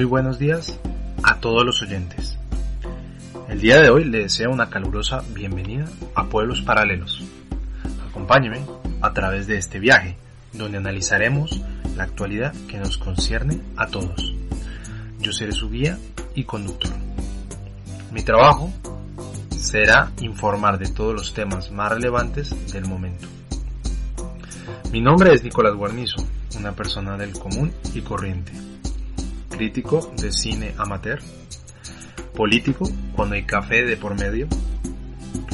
Muy buenos días a todos los oyentes. El día de hoy le deseo una calurosa bienvenida a Pueblos Paralelos. Acompáñeme a través de este viaje, donde analizaremos la actualidad que nos concierne a todos. Yo seré su guía y conductor. Mi trabajo será informar de todos los temas más relevantes del momento. Mi nombre es Nicolás Guarnizo, una persona del común y corriente crítico de cine amateur, político cuando hay café de por medio,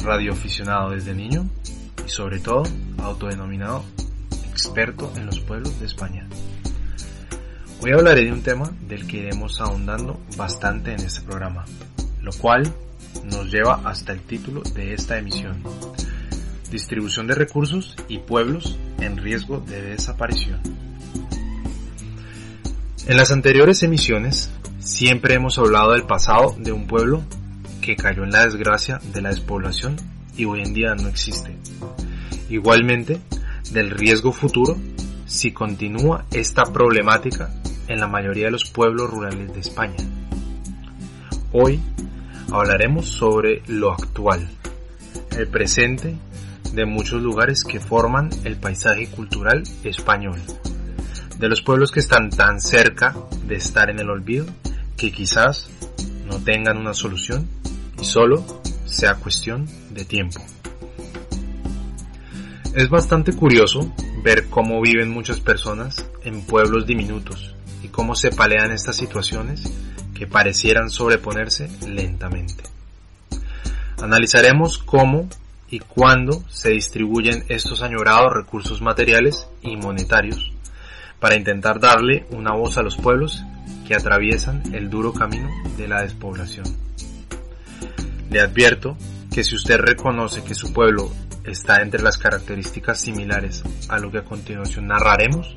radioaficionado desde niño y sobre todo autodenominado experto en los pueblos de España. Hoy hablaré de un tema del que iremos ahondando bastante en este programa, lo cual nos lleva hasta el título de esta emisión, distribución de recursos y pueblos en riesgo de desaparición. En las anteriores emisiones siempre hemos hablado del pasado de un pueblo que cayó en la desgracia de la despoblación y hoy en día no existe. Igualmente, del riesgo futuro si continúa esta problemática en la mayoría de los pueblos rurales de España. Hoy hablaremos sobre lo actual, el presente de muchos lugares que forman el paisaje cultural español de los pueblos que están tan cerca de estar en el olvido que quizás no tengan una solución y solo sea cuestión de tiempo. Es bastante curioso ver cómo viven muchas personas en pueblos diminutos y cómo se palean estas situaciones que parecieran sobreponerse lentamente. Analizaremos cómo y cuándo se distribuyen estos añorados recursos materiales y monetarios para intentar darle una voz a los pueblos que atraviesan el duro camino de la despoblación. Le advierto que si usted reconoce que su pueblo está entre las características similares a lo que a continuación narraremos,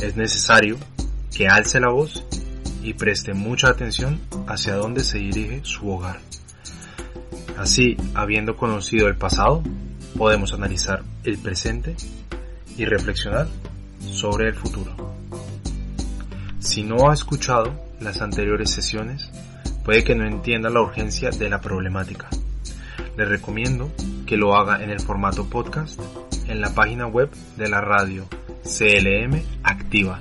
es necesario que alce la voz y preste mucha atención hacia dónde se dirige su hogar. Así, habiendo conocido el pasado, podemos analizar el presente y reflexionar sobre el futuro. Si no ha escuchado las anteriores sesiones, puede que no entienda la urgencia de la problemática. Le recomiendo que lo haga en el formato podcast en la página web de la radio CLM Activa.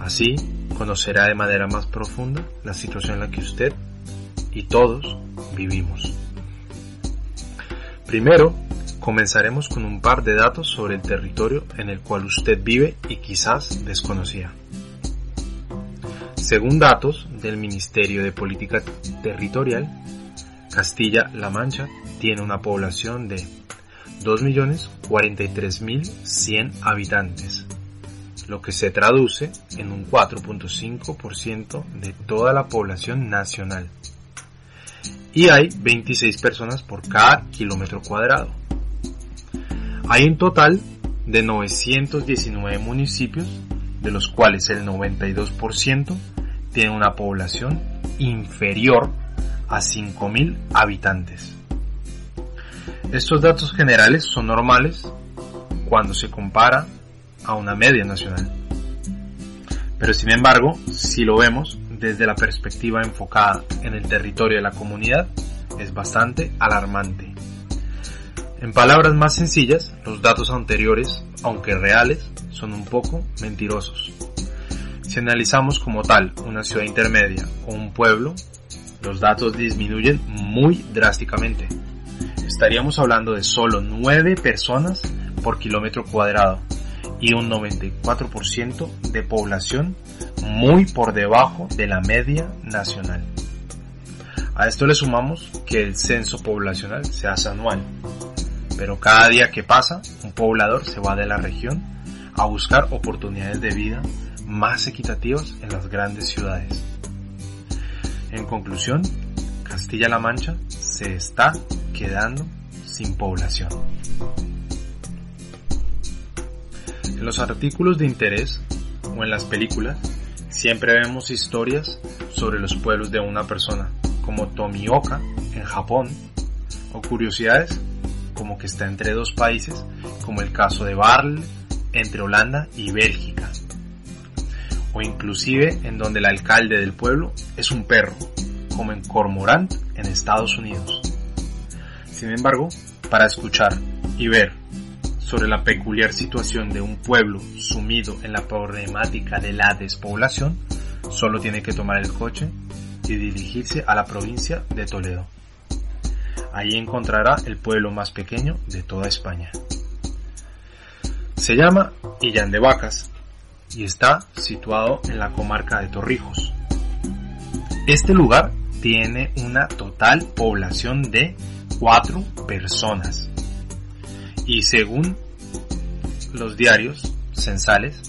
Así conocerá de manera más profunda la situación en la que usted y todos vivimos. Primero, Comenzaremos con un par de datos sobre el territorio en el cual usted vive y quizás desconocía. Según datos del Ministerio de Política Territorial, Castilla-La Mancha tiene una población de 2.043.100 habitantes, lo que se traduce en un 4.5% de toda la población nacional. Y hay 26 personas por cada kilómetro cuadrado. Hay un total de 919 municipios, de los cuales el 92% tiene una población inferior a 5.000 habitantes. Estos datos generales son normales cuando se compara a una media nacional. Pero sin embargo, si lo vemos desde la perspectiva enfocada en el territorio de la comunidad, es bastante alarmante. En palabras más sencillas, los datos anteriores, aunque reales, son un poco mentirosos. Si analizamos como tal una ciudad intermedia o un pueblo, los datos disminuyen muy drásticamente. Estaríamos hablando de solo 9 personas por kilómetro cuadrado y un 94% de población muy por debajo de la media nacional. A esto le sumamos que el censo poblacional se hace anual pero cada día que pasa, un poblador se va de la región a buscar oportunidades de vida más equitativas en las grandes ciudades. En conclusión, Castilla-La Mancha se está quedando sin población. En los artículos de interés o en las películas siempre vemos historias sobre los pueblos de una persona, como Tomioka en Japón, o curiosidades como que está entre dos países, como el caso de Barl entre Holanda y Bélgica. o inclusive en donde el alcalde del pueblo es un perro, como en Cormorant en Estados Unidos. Sin embargo, para escuchar y ver sobre la peculiar situación de un pueblo sumido en la problemática de la despoblación, solo tiene que tomar el coche y dirigirse a la provincia de Toledo. Allí encontrará el pueblo más pequeño de toda España. Se llama Illán de Vacas y está situado en la comarca de Torrijos. Este lugar tiene una total población de 4 personas y según los diarios censales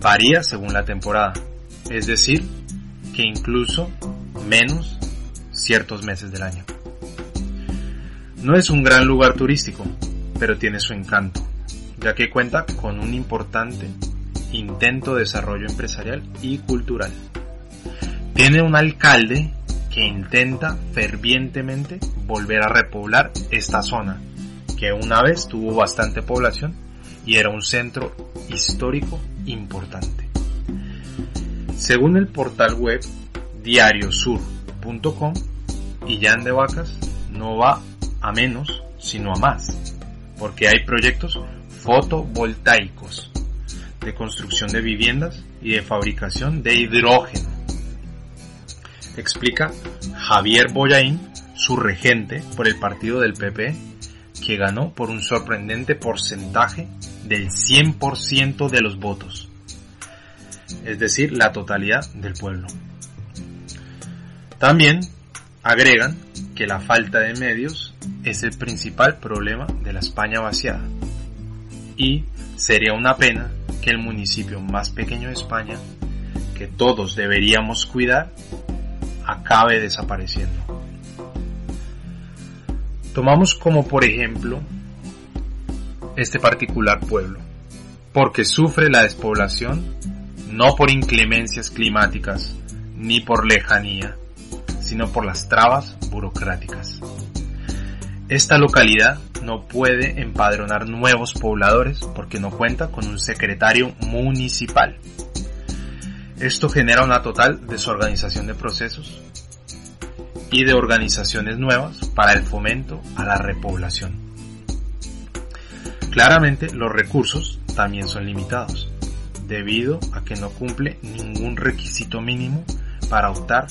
varía según la temporada, es decir, que incluso menos ciertos meses del año. No es un gran lugar turístico, pero tiene su encanto, ya que cuenta con un importante intento de desarrollo empresarial y cultural. Tiene un alcalde que intenta fervientemente volver a repoblar esta zona, que una vez tuvo bastante población y era un centro histórico importante. Según el portal web diariosur.com, Illán de Vacas no va a menos, sino a más, porque hay proyectos fotovoltaicos de construcción de viviendas y de fabricación de hidrógeno. Explica Javier Boyaín, su regente por el partido del PP, que ganó por un sorprendente porcentaje del 100% de los votos, es decir, la totalidad del pueblo. También agregan que la falta de medios es el principal problema de la España vaciada y sería una pena que el municipio más pequeño de España, que todos deberíamos cuidar, acabe desapareciendo. Tomamos como por ejemplo este particular pueblo, porque sufre la despoblación no por inclemencias climáticas ni por lejanía, sino por las trabas burocráticas. Esta localidad no puede empadronar nuevos pobladores porque no cuenta con un secretario municipal. Esto genera una total desorganización de procesos y de organizaciones nuevas para el fomento a la repoblación. Claramente los recursos también son limitados, debido a que no cumple ningún requisito mínimo para optar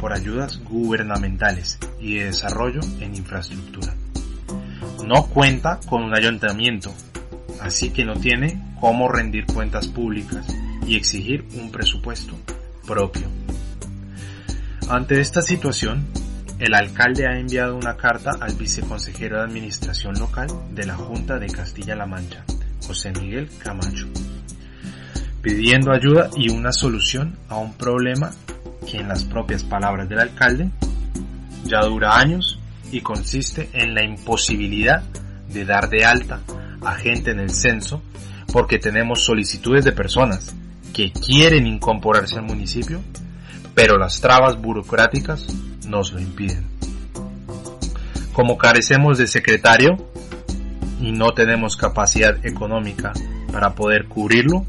por ayudas gubernamentales y de desarrollo en infraestructura no cuenta con un ayuntamiento, así que no tiene cómo rendir cuentas públicas y exigir un presupuesto propio. Ante esta situación, el alcalde ha enviado una carta al viceconsejero de Administración Local de la Junta de Castilla-La Mancha, José Miguel Camacho, pidiendo ayuda y una solución a un problema que en las propias palabras del alcalde ya dura años y consiste en la imposibilidad de dar de alta a gente en el censo porque tenemos solicitudes de personas que quieren incorporarse al municipio, pero las trabas burocráticas nos lo impiden. Como carecemos de secretario y no tenemos capacidad económica para poder cubrirlo,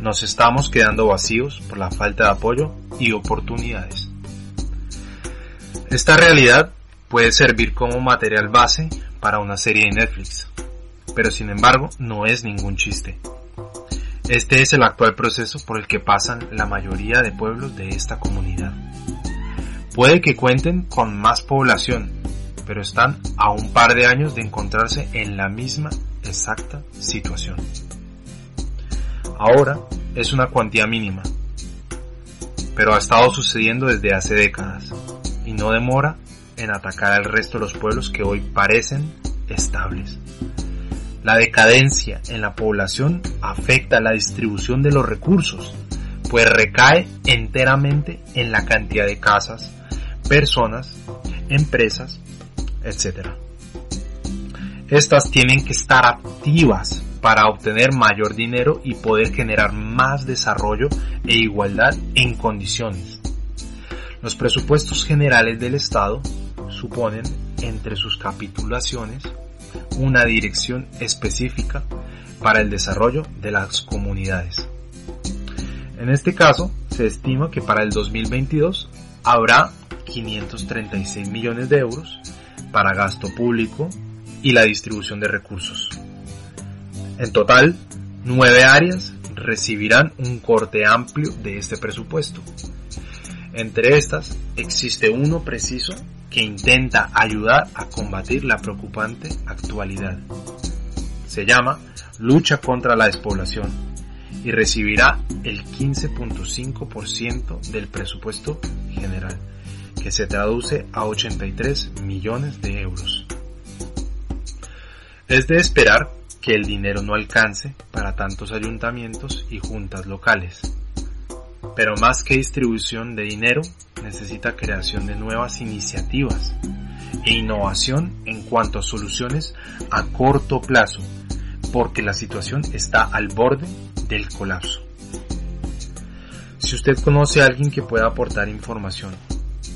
nos estamos quedando vacíos por la falta de apoyo y oportunidades. Esta realidad puede servir como material base para una serie de Netflix, pero sin embargo no es ningún chiste. Este es el actual proceso por el que pasan la mayoría de pueblos de esta comunidad. Puede que cuenten con más población, pero están a un par de años de encontrarse en la misma exacta situación. Ahora es una cuantía mínima, pero ha estado sucediendo desde hace décadas y no demora en atacar al resto de los pueblos que hoy parecen estables. La decadencia en la población afecta la distribución de los recursos, pues recae enteramente en la cantidad de casas, personas, empresas, etc. Estas tienen que estar activas para obtener mayor dinero y poder generar más desarrollo e igualdad en condiciones. Los presupuestos generales del Estado suponen entre sus capitulaciones una dirección específica para el desarrollo de las comunidades. En este caso, se estima que para el 2022 habrá 536 millones de euros para gasto público y la distribución de recursos. En total, nueve áreas recibirán un corte amplio de este presupuesto. Entre estas, existe uno preciso que intenta ayudar a combatir la preocupante actualidad. Se llama Lucha contra la despoblación y recibirá el 15.5% del presupuesto general, que se traduce a 83 millones de euros. Es de esperar que el dinero no alcance para tantos ayuntamientos y juntas locales. Pero más que distribución de dinero, necesita creación de nuevas iniciativas e innovación en cuanto a soluciones a corto plazo, porque la situación está al borde del colapso. Si usted conoce a alguien que pueda aportar información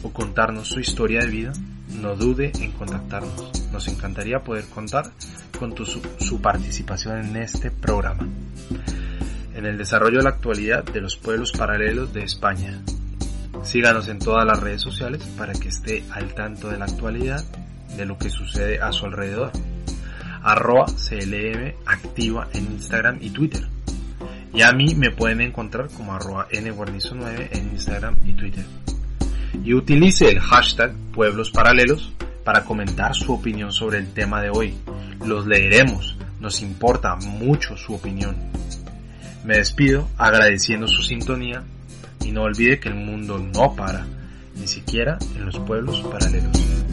o contarnos su historia de vida, no dude en contactarnos. Nos encantaría poder contar con su, participación en este programa, en el desarrollo de la actualidad de los pueblos paralelos de España. Síganos en todas las redes sociales para que esté al tanto de la actualidad de lo que sucede a su alrededor. Arroba CLM activa en Instagram y Twitter. Y a mí me pueden encontrar como arroba nguarnizo9 en Instagram y Twitter. Y utilice el hashtag Pueblos Paralelos para comentar su opinión sobre el tema de hoy. Los leeremos, nos importa mucho su opinión. Me despido agradeciendo su sintonía y no olvide que el mundo no para, ni siquiera en los pueblos paralelos.